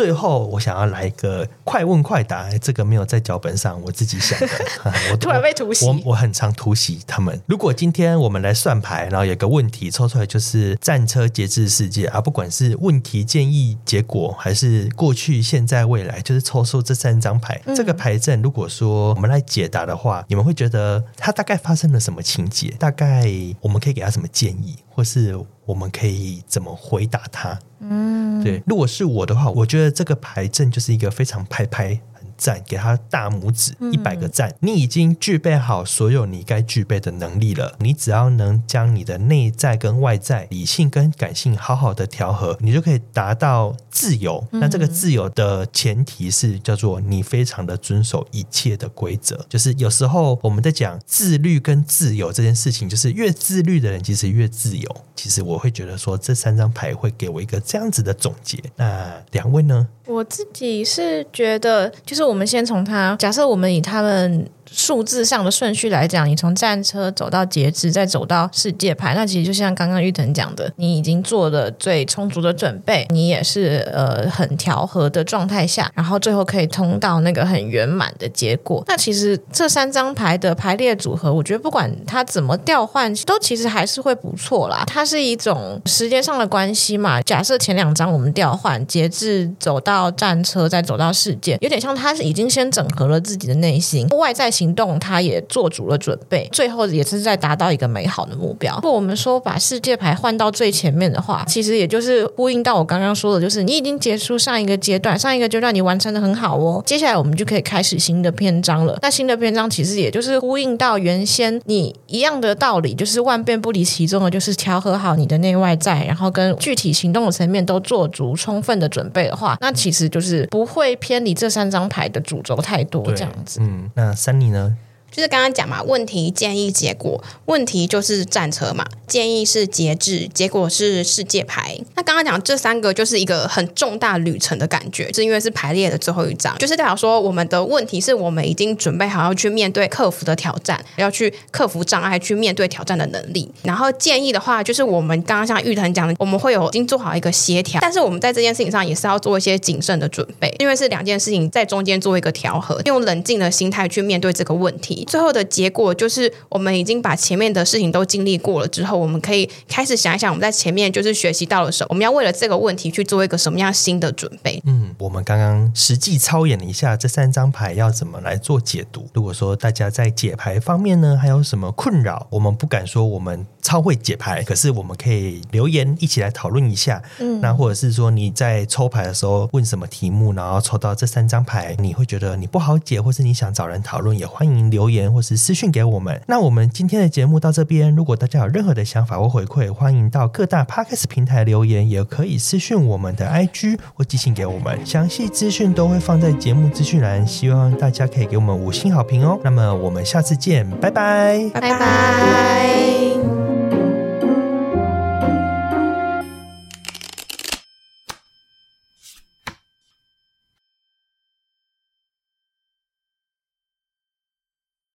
S1: 最后，我想要来一个快问快答，这个没有在脚本上，我自己想的。[LAUGHS]
S2: 我突然被突袭，
S1: 我我很常突袭他们。如果今天我们来算牌，然后有个问题抽出来，就是战车节制世界啊，不管是问题建议结果，还是过去、现在、未来，就是抽出这三张牌。嗯、这个牌阵，如果说我们来解答的话，你们会觉得它大概发生了什么情节？大概我们可以给他什么建议，或是我们可以怎么回答他？嗯，对，如果是我的话，我觉得这个牌阵就是一个非常拍拍。赞，给他大拇指，一百个赞。你已经具备好所有你该具备的能力了。你只要能将你的内在跟外在、理性跟感性好好的调和，你就可以达到自由。那这个自由的前提是叫做你非常的遵守一切的规则。就是有时候我们在讲自律跟自由这件事情，就是越自律的人其实越自由。其实我会觉得说，这三张牌会给我一个这样子的总结。那两位呢？
S2: 我自己是觉得，就是我我们先从他，假设我们以他们。数字上的顺序来讲，你从战车走到节制，再走到世界牌，那其实就像刚刚玉腾讲的，你已经做了最充足的准备，你也是呃很调和的状态下，然后最后可以通到那个很圆满的结果。那其实这三张牌的排列组合，我觉得不管它怎么调换，都其实还是会不错啦。它是一种时间上的关系嘛。假设前两张我们调换节制走到战车，再走到世界，有点像它是已经先整合了自己的内心外在。行动，他也做足了准备，最后也是在达到一个美好的目标。如果我们说把世界牌换到最前面的话，其实也就是呼应到我刚刚说的，就是你已经结束上一个阶段，上一个阶段你完成的很好哦，接下来我们就可以开始新的篇章了。那新的篇章其实也就是呼应到原先你一样的道理，就是万变不离其宗的，就是调和好你的内外在，然后跟具体行动的层面都做足充分的准备的话，那其实就是不会偏离这三张牌的主轴太多这样子。
S1: 嗯，那三妮呢？
S3: 就是刚刚讲嘛，问题、建议、结果。问题就是战车嘛，建议是节制，结果是世界牌。那刚刚讲这三个就是一个很重大旅程的感觉，是因为是排列的最后一张，就是代表说我们的问题是我们已经准备好要去面对克服的挑战，要去克服障碍，去面对挑战的能力。然后建议的话，就是我们刚刚像玉腾讲的，我们会有已经做好一个协调，但是我们在这件事情上也是要做一些谨慎的准备，因为是两件事情在中间做一个调和，用冷静的心态去面对这个问题。题。最后的结果就是，我们已经把前面的事情都经历过了之后，我们可以开始想一想，我们在前面就是学习到了什么，我们要为了这个问题去做一个什么样新的准备。
S1: 嗯，我们刚刚实际操演了一下这三张牌要怎么来做解读。如果说大家在解牌方面呢，还有什么困扰，我们不敢说我们超会解牌，可是我们可以留言一起来讨论一下。嗯，那或者是说你在抽牌的时候问什么题目，然后抽到这三张牌，你会觉得你不好解，或是你想找人讨论，也欢迎言或是私讯给我们。那我们今天的节目到这边，如果大家有任何的想法或回馈，欢迎到各大 Podcast 平台留言，也可以私讯我们的 IG 或寄信给我们，详细资讯都会放在节目资讯栏，希望大家可以给我们五星好评哦。那么我们下次见，拜拜，
S3: 拜拜。